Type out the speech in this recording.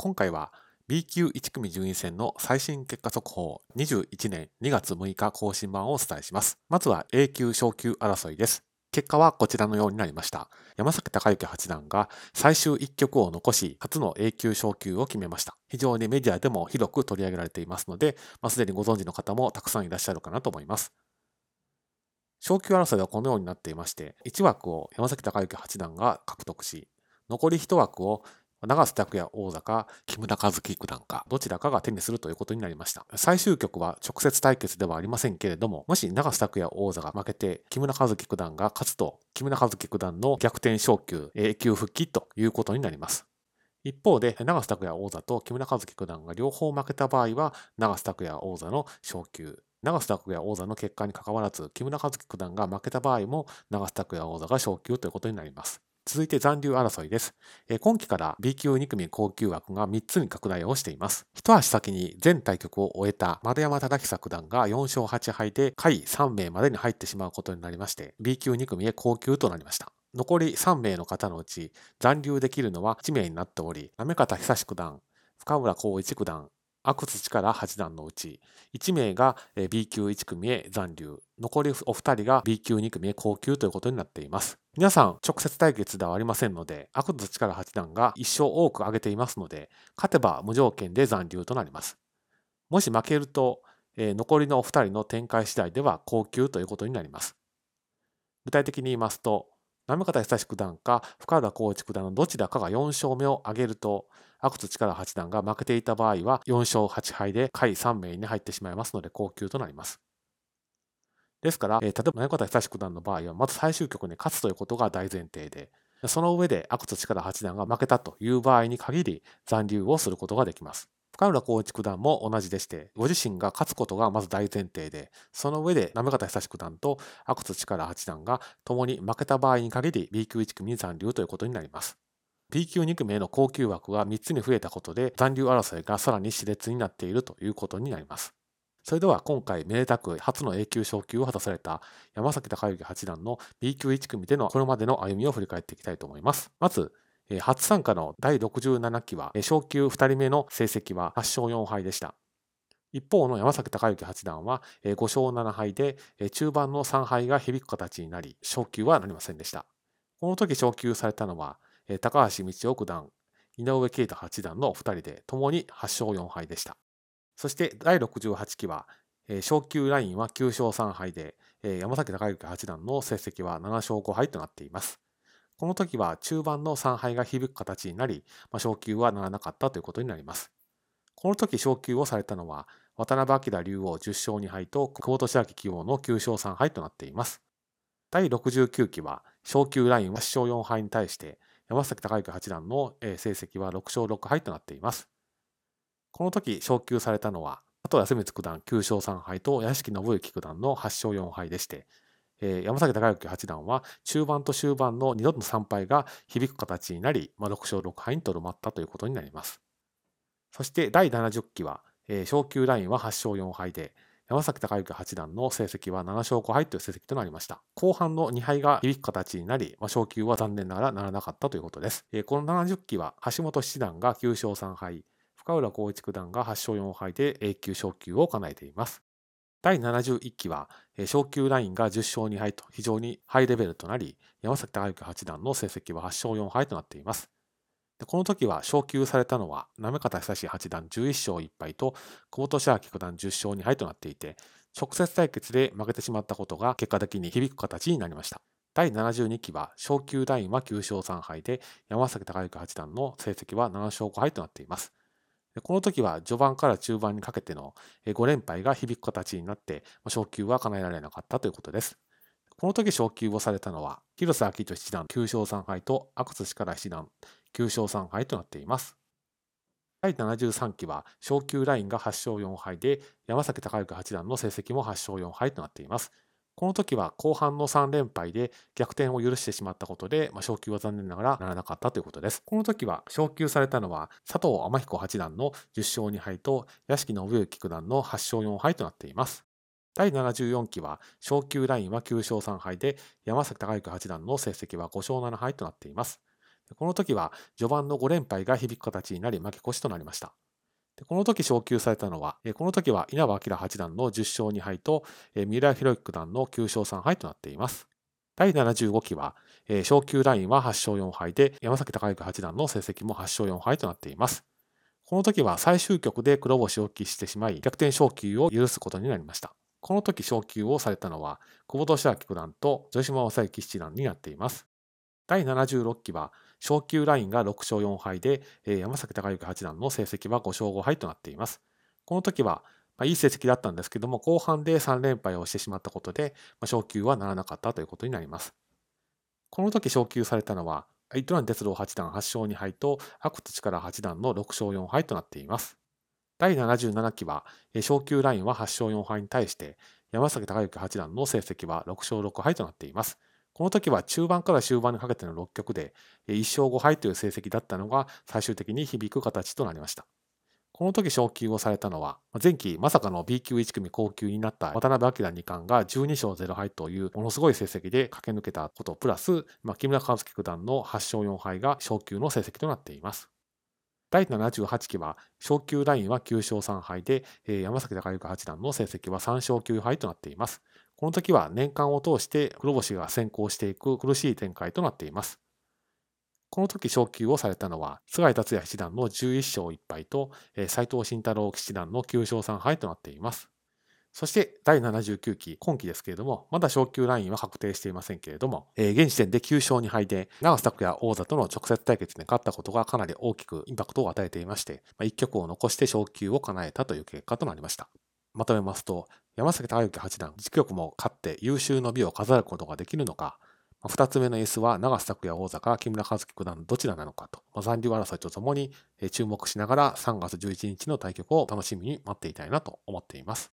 今回は B 級1組順位戦の最新結果速報21年2月6日更新版をお伝えします。まずは A 級昇級争いです。結果はこちらのようになりました。山崎隆之八段が最終1局を残し、初の A 級昇級を決めました。非常にメディアでも広く取り上げられていますので、まあ、すでにご存知の方もたくさんいらっしゃるかなと思います。昇級争いはこのようになっていまして、1枠を山崎隆之八段が獲得し、残り1枠を長瀬拓也王座か木村和樹九段かどちらかが手にするということになりました。最終局は直接対決ではありませんけれども、もし長瀬拓也王座が負けて木村和樹九段が勝つと、木村和樹九段の逆転昇級、永久復帰ということになります。一方で、長瀬拓也王座と木村和樹九段が両方負けた場合は、長瀬拓也王座の昇級、長瀬拓也王座の結果にかかわらず、木村和樹九段が負けた場合も、長瀬拓也王座が昇級ということになります。続いて残留争いです。今期から B 級2組高級枠が3つに拡大をしています。一足先に全対局を終えた丸山忠久九段が4勝8敗で下位3名までに入ってしまうことになりまして、B 級2組へ高級となりました。残り3名の方のうち残留できるのは1名になっており、行方久志九段、深浦光一九段、阿久津力八段のうち1名が B 級1組へ残留残りお二人が B 級2組へ高級ということになっています。皆さん直接対決ではありませんので阿久津力八段が1勝多く挙げていますので勝てば無条件で残留となります。もし負けると、え残りのお二人の展開次第では高級ということになります。具体的に言いますと行方久志九段か深田光一九段のどちらかが4勝目を挙げると阿久津力八段が負けていた場合は4勝8敗で下位3名に入ってしまいますので高級となります。ですから、えー、例えば中田久志九段の場合はまず最終局に勝つということが大前提でその上で阿久津力八段が負けたという場合に限り残留をすることができます。深浦光一九段も同じでして、ご自身が勝つことがまず大前提で、その上で行方久志九段と阿久津力八段が共に負けた場合に限り B 級1組に残留ということになります。B 級2組への高級枠が3つに増えたことで残留争いがさらに熾烈になっているということになります。それでは今回めでたく初の A 級昇級を果たされた山崎隆之八段の B 級1組でのこれまでの歩みを振り返っていきたいと思います。まず、初参加の第67期は昇級2人目の成績は8勝4敗でした。一方の山崎隆之八段は5勝7敗で中盤の3敗が響く形になり昇級はなりませんでした。この時昇級されたのは高橋道夫九段、井上啓太八段の2人で共に8勝4敗でした。そして第68期は、昇級ラインは9勝3敗で、山崎隆之八段の成績は7勝5敗となっています。この時は中盤の3敗が響く形になり、まあ、昇級はならなかったということになります。この時昇級をされたのは、渡辺明竜王10勝2敗と久保利明棋王の9勝3敗となっています。第69期は昇級ラインは8勝4敗に対して山崎隆之八段の成績は6勝6敗となっています。この時昇級されたのは、あと安光九段9勝3敗と屋敷信之九段の8勝4敗でして、山崎隆之八段は中盤と終盤の2度の3敗が響く形になり、まあ、6勝6敗にとどまったということになります。そして第70期は、昇級ラインは8勝4敗で、山崎隆之八段の成績は7勝5敗という成績となりました。後半の2敗が響く形になり、まあ、昇級は残念ながらならなかったということです。えー、この70期は橋本七段が9勝3敗、深浦光一九段が8勝4敗で A 級昇級を叶えています。第71期は、昇級ラインが10勝2敗と非常にハイレベルとなり、山崎隆之八段の成績は8勝4敗となっています。この時は昇級されたのは、行方久志八段11勝1敗と、久保利明九段10勝2敗となっていて、直接対決で負けてしまったことが結果的に響く形になりました。第72期は昇級ラインは9勝3敗で、山崎隆之八段の成績は7勝5敗となっています。この時は序盤から中盤にかけての5連敗が響く形になって、昇級は叶えられなかったということです。この時昇級をされたのは、広瀬明人七段9勝3敗と阿久津力七段9勝3敗となっています。第73期は昇級ラインが8勝4敗で、山崎隆之八段の成績も8勝4敗となっています。この時は後半の3連敗で逆転を許してしまったことで、まあ、昇級は残念ながらならなかったということです。この時は昇級されたのは佐藤天彦八段の10勝2敗と屋敷信之九段の8勝4敗となっています。第74期は昇級ラインは9勝3敗で山崎隆之八段の成績は5勝7敗となっています。この時は序盤の5連敗が響く形になり負け越しとなりました。でこの時昇級されたのは、この時は稲葉明八段の10勝2敗と、三浦博之九段の9勝3敗となっています。第75期は、昇級ラインは8勝4敗で、山崎隆之八段の成績も8勝4敗となっています。この時は最終局で黒星を喫してしまい、逆転昇級を許すことになりました。この時昇級をされたのは、久保利明九段と女島正幸七段になっています。第76期は、昇級ラインが6勝4敗で、山崎隆之八段の成績は5勝5敗となっています。この時は、まあ、いい成績だったんですけども、後半で3連敗をしてしまったことで、まあ、昇級はならなかったということになります。この時昇級されたのは、イトラン鉄道八段8勝2敗と、阿久津主税八段の6勝4敗となっています。第77期は、昇級ラインは8勝4敗に対して、山崎隆之八段の成績は6勝6敗となっています。この時は中盤から終盤にかけての6局で1勝5敗という成績だったのが最終的に響く形となりました。この時昇級をされたのは、前期まさかの B 級1組降級になった渡辺明二冠が12勝0敗というものすごい成績で駆け抜けたことプラス、まあ、木村一基九段の8勝4敗が昇級の成績となっています。第78期は昇級ラインは9勝3敗で、山崎隆之八段の成績は3勝9敗となっています。この時は年間を通して黒星が先行していく苦しい展開となっています。この時昇級をされたのは、菅井達也七段の11勝1敗と、斎藤慎太郎七段の9勝3敗となっています。そして第79期、今期ですけれども、まだ昇級ラインは確定していませんけれども、えー、現時点で9勝2敗で、長瀬拓也王座との直接対決で勝ったことがかなり大きくインパクトを与えていまして、まあ、1局を残して昇級を叶えたという結果となりました。まとめますと、山崎隆之八段、実局も勝って優秀の美を飾ることができるのか、2つ目の S は長瀬拓也王座か木村和樹九段どちらなのかと、まあ、残留争いとともに注目しながら3月11日の対局を楽しみに待っていたいなと思っています。